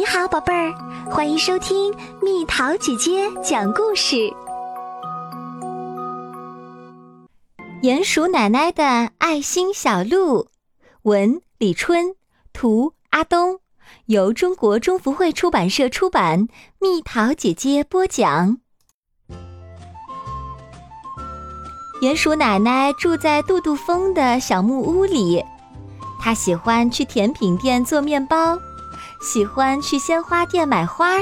你好，宝贝儿，欢迎收听蜜桃姐姐讲故事。鼹鼠奶奶的爱心小鹿，文李春，图阿东，由中国中福会出版社出版。蜜桃姐姐播讲。鼹鼠奶奶住在杜杜峰的小木屋里，她喜欢去甜品店做面包。喜欢去鲜花店买花，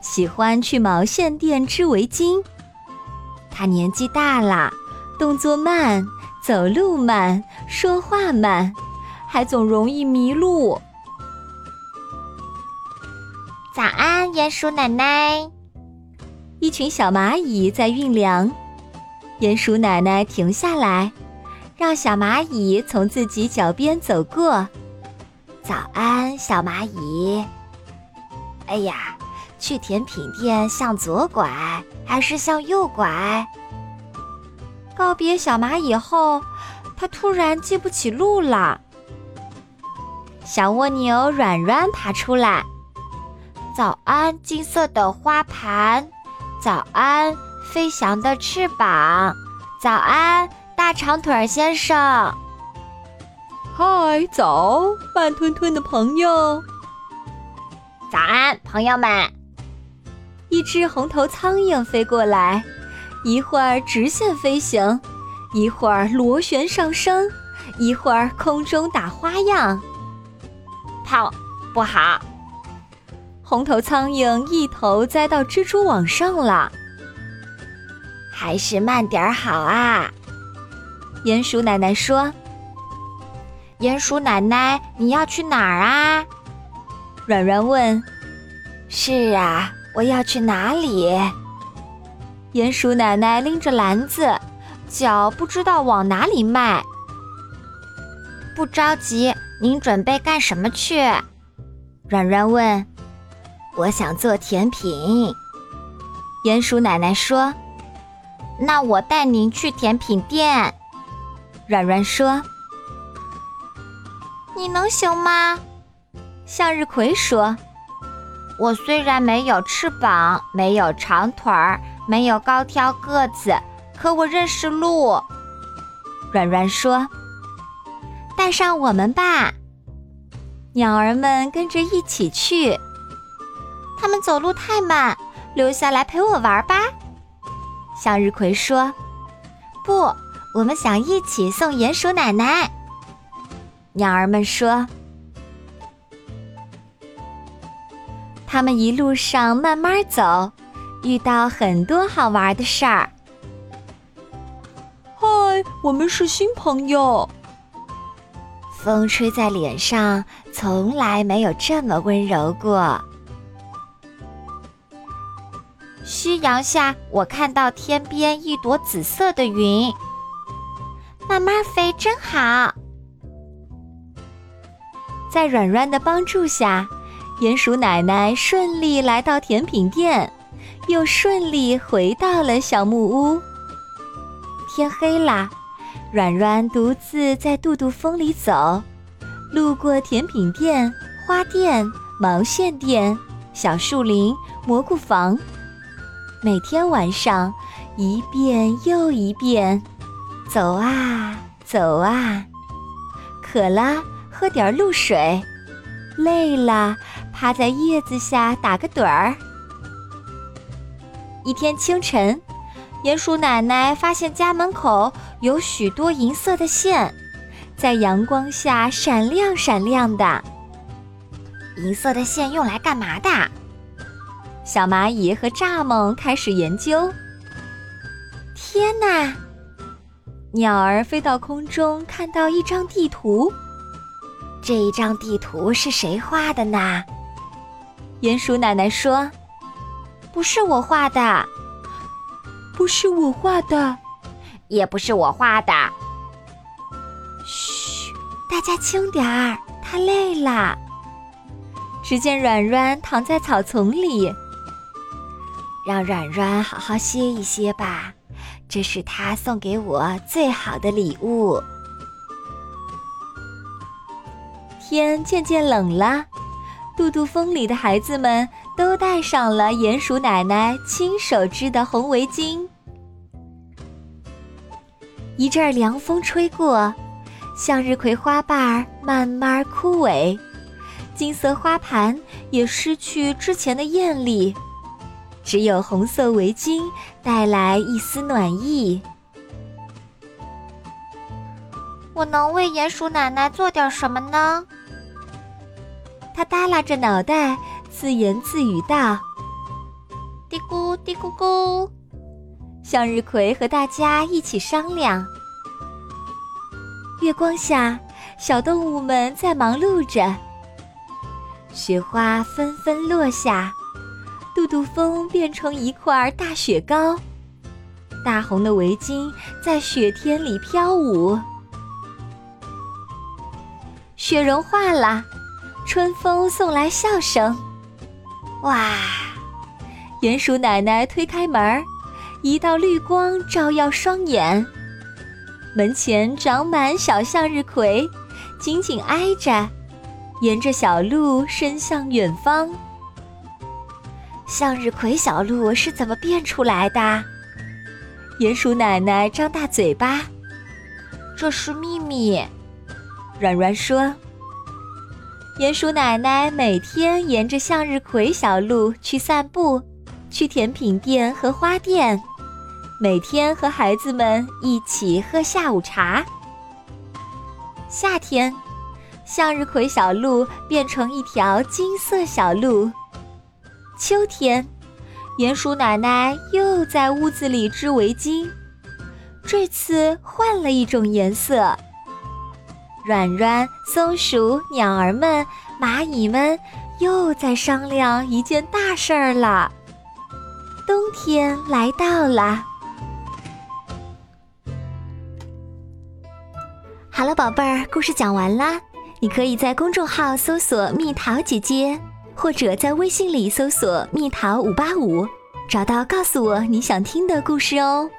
喜欢去毛线店织围巾。他年纪大了，动作慢，走路慢，说话慢，还总容易迷路。早安，鼹鼠奶奶。一群小蚂蚁在运粮，鼹鼠奶奶停下来，让小蚂蚁从自己脚边走过。早安，小蚂蚁。哎呀，去甜品店向左拐还是向右拐？告别小蚂蚁后，它突然记不起路了。小蜗牛软软爬出来。早安，金色的花盘。早安，飞翔的翅膀。早安，大长腿先生。嗨，早，慢吞吞的朋友。早安，朋友们。一只红头苍蝇飞过来，一会儿直线飞行，一会儿螺旋上升，一会儿空中打花样。跑不好！红头苍蝇一头栽到蜘蛛网上了。还是慢点儿好啊！鼹鼠奶奶说。鼹鼠奶奶，你要去哪儿啊？软软问。是啊，我要去哪里？鼹鼠奶奶拎着篮子，脚不知道往哪里迈。不着急，您准备干什么去？软软问。我想做甜品。鼹鼠奶奶说。那我带您去甜品店。软软说。你能行吗？向日葵说：“我虽然没有翅膀，没有长腿儿，没有高挑个子，可我认识路。”软软说：“带上我们吧。”鸟儿们跟着一起去。他们走路太慢，留下来陪我玩吧。向日葵说：“不，我们想一起送鼹鼠奶奶。”鸟儿们说：“他们一路上慢慢走，遇到很多好玩的事儿。”嗨，我们是新朋友。风吹在脸上，从来没有这么温柔过。夕阳下，我看到天边一朵紫色的云，慢慢飞真好。在软软的帮助下，鼹鼠奶奶顺利来到甜品店，又顺利回到了小木屋。天黑了，软软独自在杜杜风里走，路过甜品店、花店、毛线店、小树林、蘑菇房。每天晚上，一遍又一遍，走啊走啊，渴了。喝点露水，累了趴在叶子下打个盹儿。一天清晨，鼹鼠奶奶发现家门口有许多银色的线，在阳光下闪亮闪亮的。银色的线用来干嘛的？小蚂蚁和蚱蜢开始研究。天哪！鸟儿飞到空中，看到一张地图。这一张地图是谁画的呢？鼹鼠奶奶说：“不是我画的，不是我画的，也不是我画的。”嘘，大家轻点儿，他累了。只见软软躺在草丛里，让软软好好歇一歇吧，这是他送给我最好的礼物。天渐渐冷了，杜杜峰里的孩子们都戴上了鼹鼠奶奶亲手织的红围巾。一阵凉风吹过，向日葵花瓣慢慢枯萎，金色花盘也失去之前的艳丽，只有红色围巾带来一丝暖意。我能为鼹鼠奶奶做点什么呢？他耷拉着脑袋，自言自语道：“嘀咕嘀咕咕。”向日葵和大家一起商量。月光下，小动物们在忙碌着。雪花纷纷落下，杜杜峰变成一块大雪糕，大红的围巾在雪天里飘舞。雪融化了，春风送来笑声。哇！鼹鼠奶奶推开门，一道绿光照耀双眼。门前长满小向日葵，紧紧挨着，沿着小路伸向远方。向日葵小路是怎么变出来的？鼹鼠奶奶张大嘴巴，这是秘密。软软说：“鼹鼠奶奶每天沿着向日葵小路去散步，去甜品店和花店。”每天和孩子们一起喝下午茶。夏天，向日葵小路变成一条金色小路。秋天，鼹鼠奶奶又在屋子里织围巾，这次换了一种颜色。软软、松鼠、鸟儿们、蚂蚁们又在商量一件大事儿了。冬天来到了。好了，宝贝儿，故事讲完啦。你可以在公众号搜索“蜜桃姐姐”，或者在微信里搜索“蜜桃五八五”，找到告诉我你想听的故事哦。